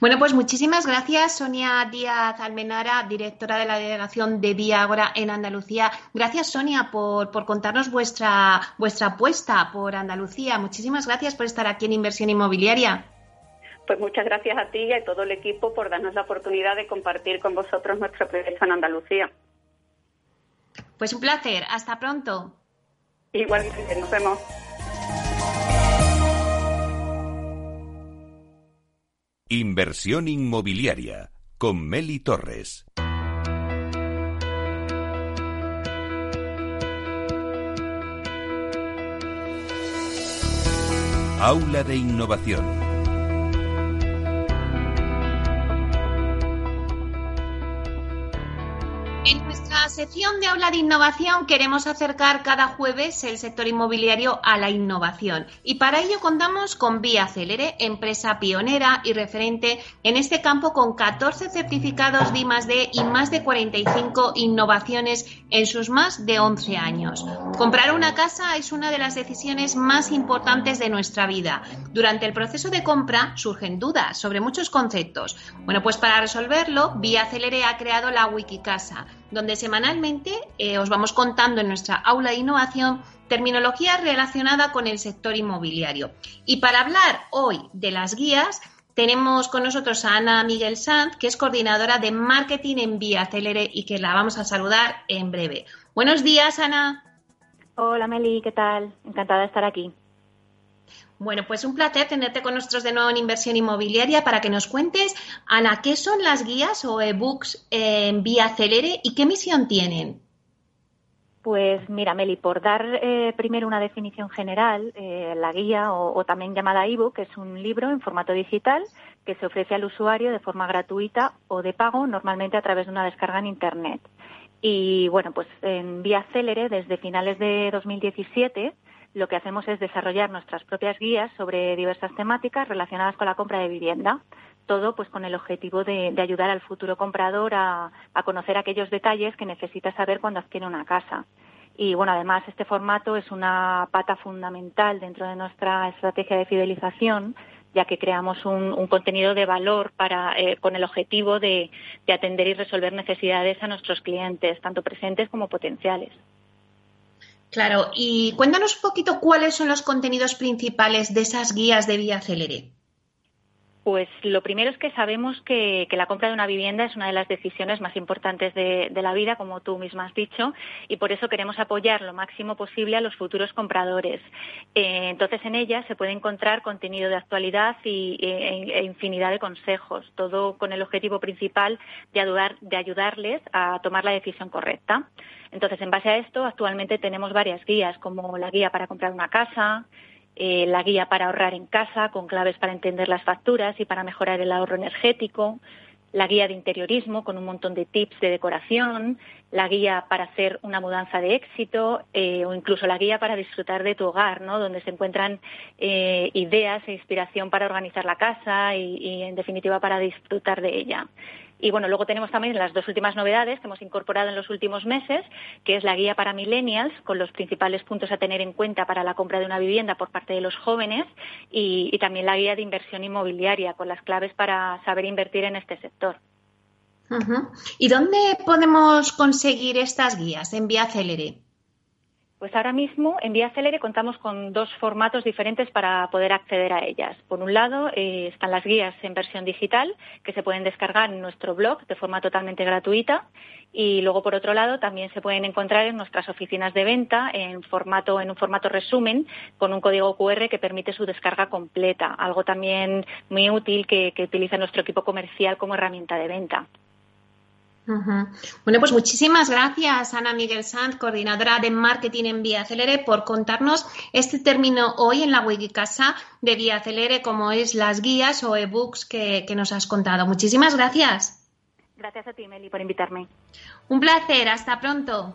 Bueno, pues muchísimas gracias, Sonia Díaz Almenara, directora de la delegación de Viagora en Andalucía. Gracias, Sonia, por, contarnos vuestra, vuestra apuesta por Andalucía. Muchísimas gracias por estar aquí en Inversión Inmobiliaria.
Pues muchas gracias a ti y a todo el equipo por darnos la oportunidad de compartir con vosotros nuestro proyecto en Andalucía.
Pues un placer. Hasta pronto.
Igualmente, nos vemos.
Inversión inmobiliaria con Meli Torres. Aula de Innovación.
Sección de Aula de Innovación queremos acercar cada jueves el sector inmobiliario a la innovación y para ello contamos con Vía Celere, empresa pionera y referente en este campo con 14 certificados de I+D y más de 45 innovaciones en sus más de 11 años. Comprar una casa es una de las decisiones más importantes de nuestra vida. Durante el proceso de compra surgen dudas sobre muchos conceptos. Bueno, pues para resolverlo, Vía Celere ha creado la Wikicasa donde semanalmente eh, os vamos contando en nuestra aula de innovación terminología relacionada con el sector inmobiliario. Y para hablar hoy de las guías, tenemos con nosotros a Ana Miguel Sanz, que es coordinadora de marketing en Vía Celere y que la vamos a saludar en breve. Buenos días, Ana.
Hola, Meli, ¿qué tal? Encantada de estar aquí.
Bueno, pues un placer tenerte con nosotros de nuevo en Inversión Inmobiliaria para que nos cuentes, Ana, ¿qué son las guías o ebooks en Vía Celere y qué misión tienen?
Pues mira, Meli, por dar eh, primero una definición general, eh, la guía o, también llamada ebook es un libro en formato digital que se ofrece al usuario de forma gratuita o de pago, normalmente a través de una descarga en Internet. Y bueno, pues en Vía Celere, desde finales de 2017, lo que hacemos es desarrollar nuestras propias guías sobre diversas temáticas relacionadas con la compra de vivienda. Todo pues con el objetivo de, ayudar al futuro comprador a, conocer aquellos detalles que necesita saber cuando adquiere una casa. Y bueno, además este formato es una pata fundamental dentro de nuestra estrategia de fidelización, ya que creamos un, contenido de valor para, eh, con el objetivo de atender y resolver necesidades a nuestros clientes, tanto presentes como potenciales.
Claro, y cuéntanos un poquito cuáles son los contenidos principales de esas guías de Vía Celere.
Pues lo primero es que sabemos que, la compra de una vivienda es una de las decisiones más importantes de, la vida, como tú misma has dicho, y por eso queremos apoyar lo máximo posible a los futuros compradores. Eh, entonces, en ella se puede encontrar contenido de actualidad y, e, e, infinidad de consejos, todo con el objetivo principal de, ayudar, de ayudarles a tomar la decisión correcta. Entonces, en base a esto, actualmente tenemos varias guías, como la guía para comprar una casa, eh, la guía para ahorrar en casa, con claves para entender las facturas y para mejorar el ahorro energético, la guía de interiorismo con un montón de tips de decoración, la guía para hacer una mudanza de éxito eh, o incluso la guía para disfrutar de tu hogar, ¿no? donde se encuentran eh, ideas e inspiración para organizar la casa y, en definitiva, para disfrutar de ella. Y bueno, luego tenemos también las dos últimas novedades que hemos incorporado en los últimos meses, que es la guía para millennials, con los principales puntos a tener en cuenta para la compra de una vivienda por parte de los jóvenes, y, también la guía de inversión inmobiliaria, con las claves para saber invertir en este sector.
¿Y dónde podemos conseguir estas guías? En Vía Celere.
Pues ahora mismo en Vía Celere contamos con dos formatos diferentes para poder acceder a ellas. Por un lado eh, están las guías en versión digital que se pueden descargar en nuestro blog de forma totalmente gratuita y luego por otro lado también se pueden encontrar en nuestras oficinas de venta en formato en un formato resumen con un código QR que permite su descarga completa, algo también muy útil que utiliza nuestro equipo comercial como herramienta de venta.
Bueno, pues muchísimas gracias, Ana Miguel Sanz, coordinadora de marketing en Vía Celere, por contarnos este término hoy en la Wikicasa de Vía Celere, como es las guías o ebooks que, que nos has contado. Muchísimas gracias.
Gracias a ti, Meli, por invitarme.
Un placer, hasta pronto.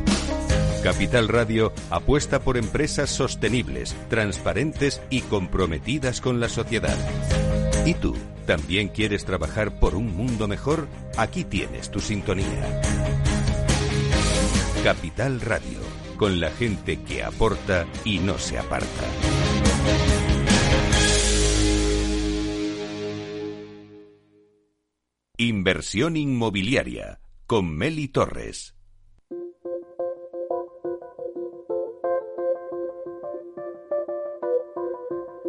Capital Radio apuesta por empresas sostenibles, transparentes y comprometidas con la sociedad. ¿Y tú? ¿También quieres trabajar por un mundo mejor? Aquí tienes tu sintonía. Capital Radio, con la gente que aporta y no se aparta. Inversión inmobiliaria con Meli Torres.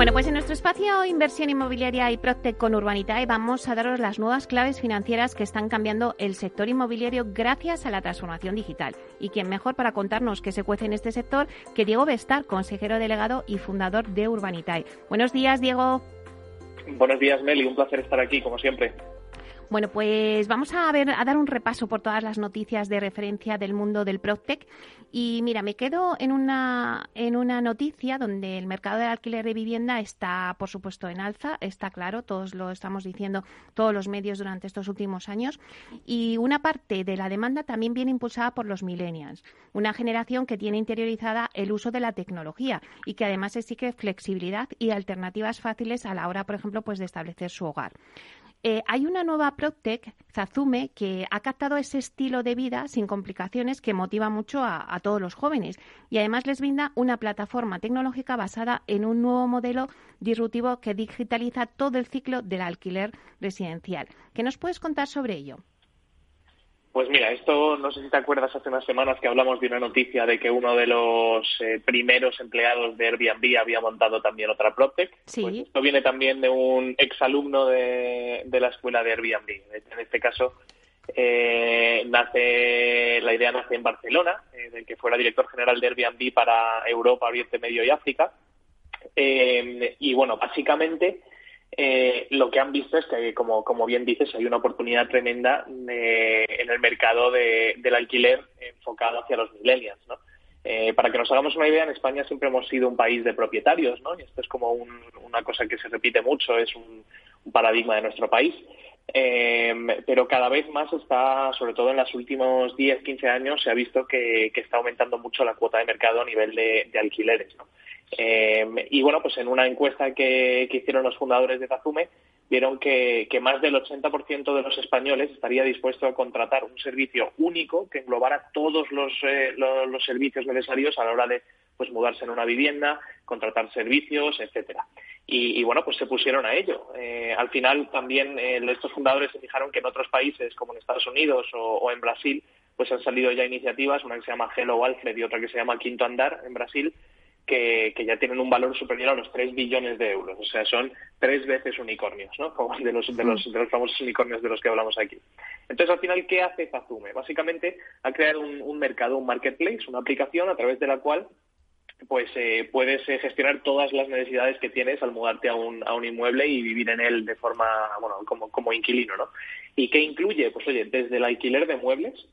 Bueno, pues en nuestro espacio Inversión Inmobiliaria y Proctec con Urbanitae vamos a daros las nuevas claves financieras que están cambiando el sector inmobiliario gracias a la transformación digital. Y quién mejor para contarnos qué se cuece en este sector que Diego Bestar, consejero delegado y fundador de Urbanitae. Buenos días, Diego.
Buenos días, Meli. Un placer estar aquí, como siempre.
Bueno, pues vamos a ver a dar un repaso por todas las noticias de referencia del mundo del PropTech y mira, me quedo en una en una noticia donde el mercado del alquiler de vivienda está, por supuesto, en alza, está claro, todos lo estamos diciendo todos los medios durante estos últimos años y una parte de la demanda también viene impulsada por los millennials, una generación que tiene interiorizada el uso de la tecnología y que además exige flexibilidad y alternativas fáciles a la hora, por ejemplo, pues de establecer su hogar. Eh, hay una nueva PropTech, Zazume, que ha captado ese estilo de vida sin complicaciones que motiva mucho a, a, todos los jóvenes y además les brinda una plataforma tecnológica basada en un nuevo modelo disruptivo que digitaliza todo el ciclo del alquiler residencial. ¿Qué nos puedes contar sobre ello?
Pues mira, esto no sé si te acuerdas hace unas semanas que hablamos de una noticia de que uno de los eh, primeros empleados de Airbnb había montado también otra PropTech.
Sí.
Pues esto viene también de un exalumno de, de la escuela de Airbnb. En este caso, eh, nace la idea nace en Barcelona, eh, del que fuera director general de Airbnb para Europa, Oriente Medio y África. Eh, y bueno, básicamente eh, lo que han visto es que, como, como bien dices, hay una oportunidad tremenda de, en el mercado de, del alquiler enfocado hacia los millennials, ¿no? Eh, para que nos hagamos una idea, en España siempre hemos sido un país de propietarios, ¿no? Y esto es como un, una cosa que se repite mucho, es un, un paradigma de nuestro país. Eh, pero cada vez más está, sobre todo en los últimos 10, 15 años, se ha visto que, está aumentando mucho la cuota de mercado a nivel de, de alquileres, ¿no? Eh, y bueno, pues en una encuesta que, que, hicieron los fundadores de Tazume, vieron que, más del 80% de los españoles estaría dispuesto a contratar un servicio único que englobara todos los, eh, los, servicios necesarios a la hora de pues mudarse en una vivienda, contratar servicios, etcétera. Y, y bueno, pues se pusieron a ello. Eh, al final también eh, estos fundadores se fijaron que en otros países, como en Estados Unidos o, o en Brasil, pues han salido ya iniciativas, una que se llama Hello Alfred y otra que se llama Quinto Andar en Brasil, que, que, ya tienen un valor superior a los 3 billones de euros. O sea, son tres veces unicornios, ¿no? De los, de los, de los famosos unicornios de los que hablamos aquí. Entonces, al final, ¿qué hace Zazume? Básicamente, ha creado un, un mercado, un marketplace, una aplicación a través de la cual pues eh, puedes eh, gestionar todas las necesidades que tienes al mudarte a un, a un inmueble y vivir en él de forma, bueno, como, como inquilino, ¿no? ¿Y qué incluye? Pues oye, desde el alquiler de muebles,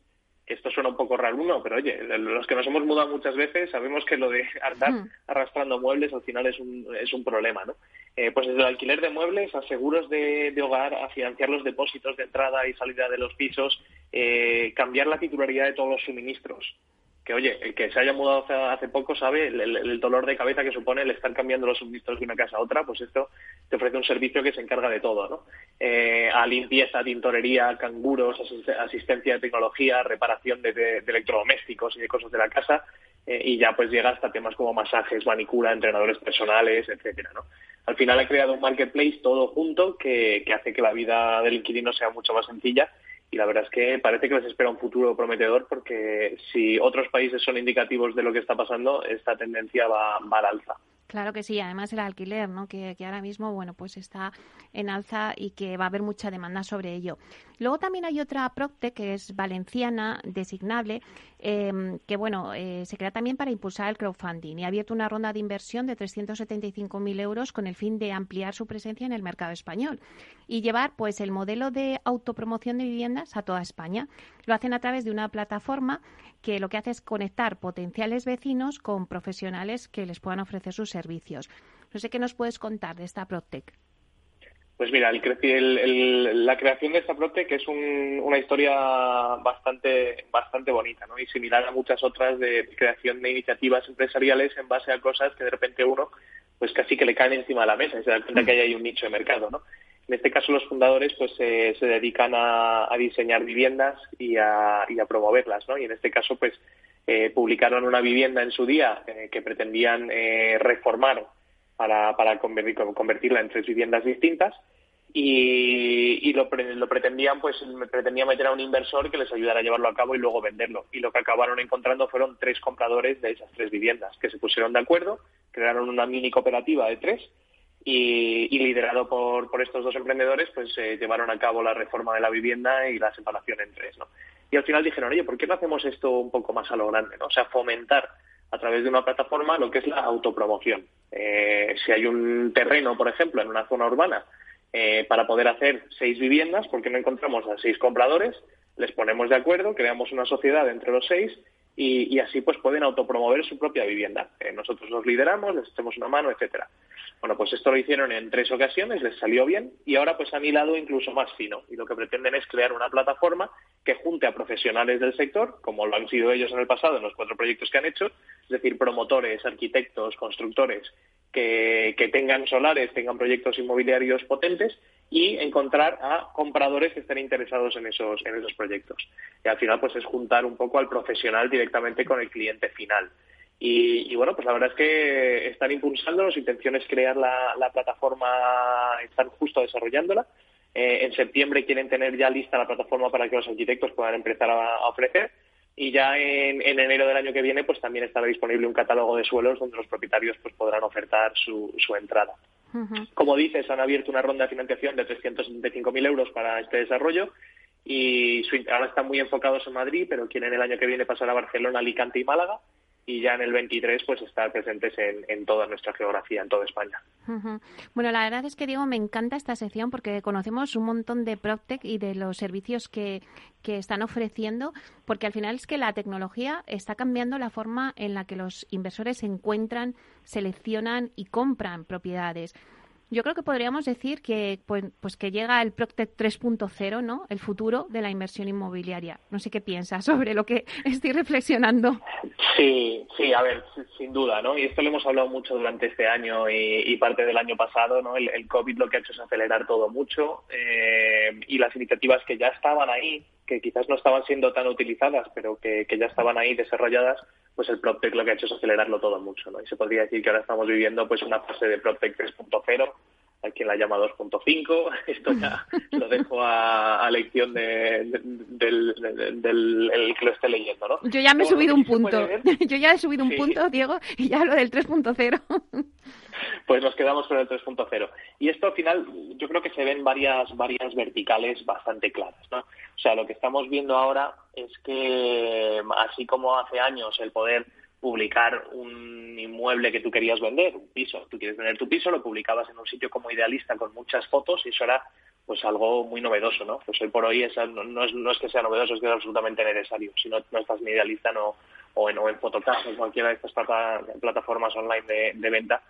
esto suena un poco raro uno, pero oye, los que nos hemos mudado muchas veces sabemos que lo de andar mm. arrastrando muebles al final es un, es un problema, ¿no? Eh, pues desde el alquiler de muebles a seguros de, de, hogar, a financiar los depósitos de entrada y salida de los pisos, eh, cambiar la titularidad de todos los suministros, que oye, el que se haya mudado hace, poco sabe el, dolor de cabeza que supone el estar cambiando los suministros de una casa a otra, pues esto te ofrece un servicio que se encarga de todo, ¿no? Eh, a limpieza, tintorería, canguros, asistencia de tecnología, reparación de electrodomésticos y de cosas de la casa, eh, y ya pues llega hasta temas como masajes, manicura, entrenadores personales, etcétera, ¿no? Al final ha creado un marketplace todo junto que, que hace que la vida del inquilino sea mucho más sencilla y la verdad es que parece que les espera un futuro prometedor porque si otros países son indicativos de lo que está pasando, esta tendencia va, va al alza.
Claro que sí, además el alquiler, ¿no? Que, que, ahora mismo, bueno, pues está en alza y que va a haber mucha demanda sobre ello. Luego también hay otra Procte que es valenciana, designable, eh, que bueno, eh, se crea también para impulsar el crowdfunding y ha abierto una ronda de inversión de 375.000 euros con el fin de ampliar su presencia en el mercado español y llevar pues el modelo de autopromoción de viviendas a toda España. Lo hacen a través de una plataforma que lo que hace es conectar potenciales vecinos con profesionales que les puedan ofrecer sus servicios. No sé qué nos puedes contar de esta Protec.
Pues mira, el, la creación de esta Protec es un, una historia bastante, bastante bonita, ¿no? Y similar a muchas otras de creación de iniciativas empresariales en base a cosas que de repente uno, pues casi que le caen encima de la mesa y se da cuenta que hay un nicho de mercado, ¿no? En este caso, los fundadores pues eh, se dedican a, diseñar viviendas y a, promoverlas, ¿no? Y en este caso, pues eh, publicaron una vivienda en su día eh, que pretendían eh, reformar para, para convertirla en tres viviendas distintas y, lo, lo, pretendían pues pretendía meter a un inversor que les ayudara a llevarlo a cabo y luego venderlo y lo que acabaron encontrando fueron tres compradores de esas tres viviendas que se pusieron de acuerdo crearon una mini cooperativa de tres y, liderado por, por, estos dos emprendedores pues llevaron a cabo la reforma de la vivienda y la separación en tres y al final dijeron oye por qué no hacemos esto un poco más a lo grande no o sea fomentar a través de una plataforma lo que es la autopromoción. Eh, si hay un terreno por ejemplo en una zona urbana eh, para poder hacer seis viviendas, porque no encontramos a seis compradores, les ponemos de acuerdo, creamos una sociedad entre los seis y, así pues pueden autopromover su propia vivienda. Eh, nosotros los lideramos, les echamos una mano, etcétera. Bueno, pues esto lo hicieron en tres ocasiones, les salió bien y ahora pues han hilado incluso más fino y lo que pretenden es crear una plataforma que junte a profesionales del sector, como lo han sido ellos en el pasado en los cuatro proyectos que han hecho, es decir, promotores, arquitectos, constructores que, tengan solares, tengan proyectos inmobiliarios potentes y encontrar a compradores que estén interesados en esos, en esos proyectos. Y al final, pues es juntar un poco al profesional directamente con el cliente final. Y, bueno, pues la verdad es que están impulsando, su intención es crear la, plataforma, están justo desarrollándola. Eh, en septiembre quieren tener ya lista la plataforma para que los arquitectos puedan empezar a ofrecer y ya en, enero del año que viene pues también estará disponible un catálogo de suelos donde los propietarios pues podrán ofertar su, su entrada. Como dices, han abierto una ronda de financiación de 375.000 euros para este desarrollo y ahora están muy enfocados en Madrid, pero quieren el año que viene pasar a Barcelona, Alicante y Málaga y ya en el 23 pues estar presentes en, toda nuestra geografía, en toda España.
Bueno, la verdad es que Diego, me encanta esta sección porque conocemos un montón de PropTech y de los servicios que, que están ofreciendo, porque al final es que la tecnología está cambiando la forma en la que los inversores encuentran, seleccionan y compran propiedades. Yo creo que podríamos decir que pues, pues que llega el Proctec 3.0, ¿no? El futuro de la inversión inmobiliaria. No sé qué piensas sobre lo que *laughs* estoy reflexionando.
Sí, sí, a ver, sin duda, ¿no? Y esto lo hemos hablado mucho durante este año y, parte del año pasado, ¿no? El, COVID lo que ha hecho es acelerar todo mucho eh, y las iniciativas que ya estaban ahí, que quizás no estaban siendo tan utilizadas, pero que, ya estaban ahí desarrolladas, pues el PropTech lo que ha hecho es acelerarlo todo mucho, ¿no? Y se podría decir que ahora estamos viviendo pues una fase de PropTech 3.0, hay quien la llama 2.5, *laughs* esto ya lo dejo a, a lección de, del, del, que lo esté leyendo, ¿no?
Yo ya me he subido un punto, *laughs* yo ya he subido un punto, Diego, y ya lo del 3.0 *laughs*
pues nos quedamos con el 3.0. Y esto al final yo creo que se ven varias, varias verticales bastante claras. ¿no? O sea, lo que estamos viendo ahora es que, así como hace años el poder publicar un inmueble que tú querías vender, un piso, tú quieres vender tu piso, lo publicabas en un sitio como idealista con muchas fotos y eso era pues algo muy novedoso, ¿no? Pues hoy por hoy esa, no, es, no es que sea novedoso, es que es absolutamente necesario. Si no, no estás ni idealista no, o en, o en Fotocasa, o cualquiera de estas plataformas online de venta,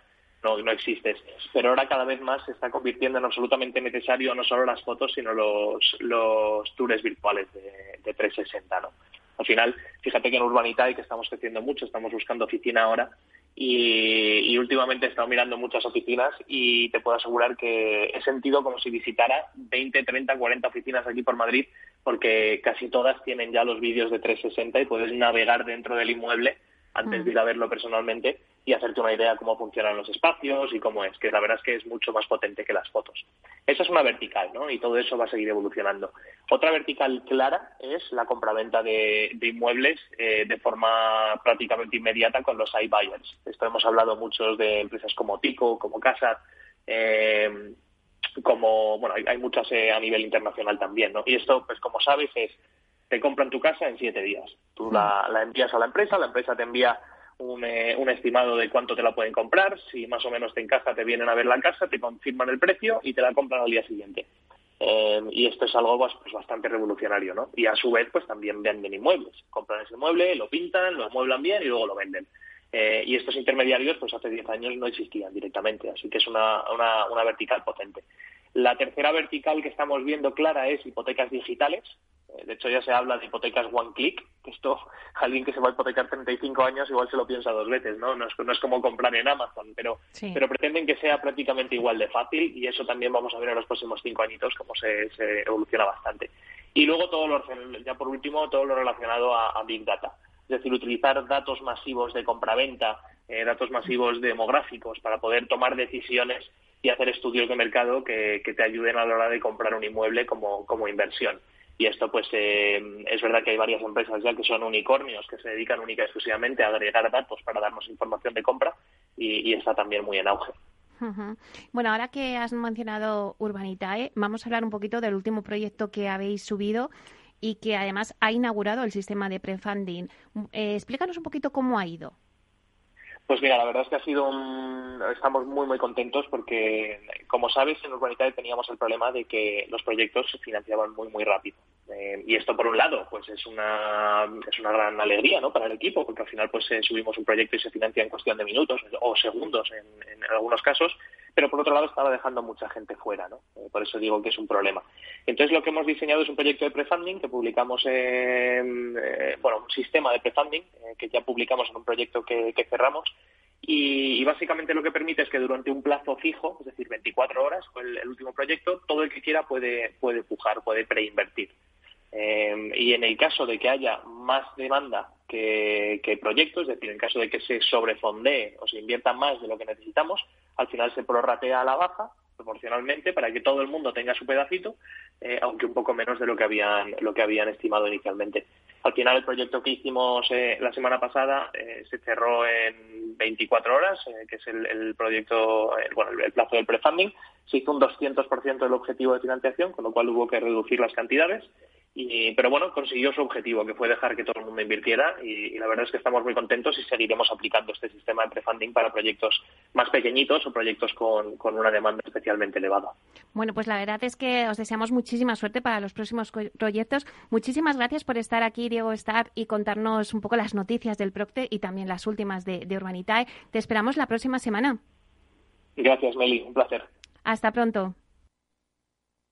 no, no existes. Pero ahora cada vez más se está convirtiendo en absolutamente necesario no solo las fotos, sino los, los tours virtuales de, de 360, ¿no? Al final, fíjate que en Urbanita y que estamos creciendo mucho, estamos buscando oficina ahora y, y, últimamente he estado mirando muchas oficinas y te puedo asegurar que he sentido como si visitara 20, 30, 40 oficinas aquí por Madrid porque casi todas tienen ya los vídeos de 360 y puedes navegar dentro del inmueble antes de ir a verlo personalmente y hacerte una idea de cómo funcionan los espacios y cómo es, que la verdad es que es mucho más potente que las fotos. Esa es una vertical, ¿no? Y todo eso va a seguir evolucionando. Otra vertical clara es la compraventa de, de inmuebles eh, de forma prácticamente inmediata con los iBuyers. Esto hemos hablado muchos de empresas como Tico, como Casa, eh, como, bueno, hay, muchas eh, a nivel internacional también, ¿no? Y esto, pues como sabes, es te compran tu casa en siete días. Tú la, envías a la empresa, la empresa te envía un, eh, un, estimado de cuánto te la pueden comprar, si más o menos te encaja te vienen a ver la casa, te confirman el precio y te la compran al día siguiente. Eh, y esto es algo pues, pues, bastante revolucionario, ¿no? Y a su vez, pues también venden inmuebles. Compran ese inmueble, lo pintan, lo amueblan bien y luego lo venden. Eh, y estos intermediarios, pues hace 10 años no existían directamente, así que es una, una, una vertical potente. La tercera vertical que estamos viendo clara es hipotecas digitales, eh, de hecho, ya se habla de hipotecas one click, esto, *laughs* alguien que se va a hipotecar 35 años igual se lo piensa dos veces, ¿no? No es, no es como comprar en Amazon, pero, pero pretenden que sea prácticamente igual de fácil y eso también vamos a ver en los próximos cinco añitos cómo se, se evoluciona bastante. Y luego todo lo, ya por último, todo lo relacionado a, Big Data. es decir, utilizar datos masivos de compraventa, eh, datos masivos demográficos para poder tomar decisiones y hacer estudios de mercado que, te ayuden a la hora de comprar un inmueble como, como inversión. Y esto, pues, eh, es verdad que hay varias empresas ya que son unicornios, que se dedican única y exclusivamente a agregar datos para darnos información de compra y, está también muy en auge.
Bueno, ahora que has mencionado Urbanitae, vamos a hablar un poquito del último proyecto que habéis subido y que además ha inaugurado el sistema de prefunding. Eh, explícanos un poquito cómo ha ido.
Pues mira, la verdad es que ha sido un... estamos muy muy contentos porque, como sabes, en Urbanitae teníamos el problema de que los proyectos se financiaban muy muy rápido. Eh, y esto por un lado, pues es una es una gran alegría, ¿no? Para el equipo, porque al final pues eh, subimos un proyecto y se financia en cuestión de minutos o segundos en, algunos casos. Pero por otro lado estaba dejando mucha gente fuera, ¿no? Eh, por eso digo que es un problema. Entonces lo que hemos diseñado es un proyecto de prefunding que publicamos en, bueno, un sistema de prefunding que ya publicamos en un proyecto que cerramos y, básicamente lo que permite es que durante un plazo fijo, es decir, 24 horas, el, el último proyecto, todo el que quiera puede, puede pujar, puede preinvertir. Eh, y en el caso de que haya más demanda que, que proyectos, es decir, en caso de que se sobrefondee o se invierta más de lo que necesitamos, al final se prorratea a la baja proporcionalmente para que todo el mundo tenga su pedacito, eh, aunque un poco menos de lo que habían lo que habían estimado inicialmente. Al final el proyecto que hicimos eh, la semana pasada eh, se cerró en 24 horas, que es el, proyecto, bueno, el, plazo del prefunding. Se hizo un 200% del objetivo de financiación, con lo cual hubo que reducir las cantidades pero bueno, consiguió su objetivo, que fue dejar que todo el mundo invirtiera y, la verdad es que estamos muy contentos y seguiremos aplicando este sistema de prefunding para proyectos más pequeñitos o proyectos con, una demanda especialmente elevada.
Bueno, pues la verdad es que os deseamos muchísima suerte para los próximos proyectos. Muchísimas gracias por estar aquí, Diego Star, y contarnos un poco las noticias del Procte y también las últimas de, de Urbanitae. Te esperamos la próxima semana.
Gracias, Meli. Un placer.
Hasta pronto.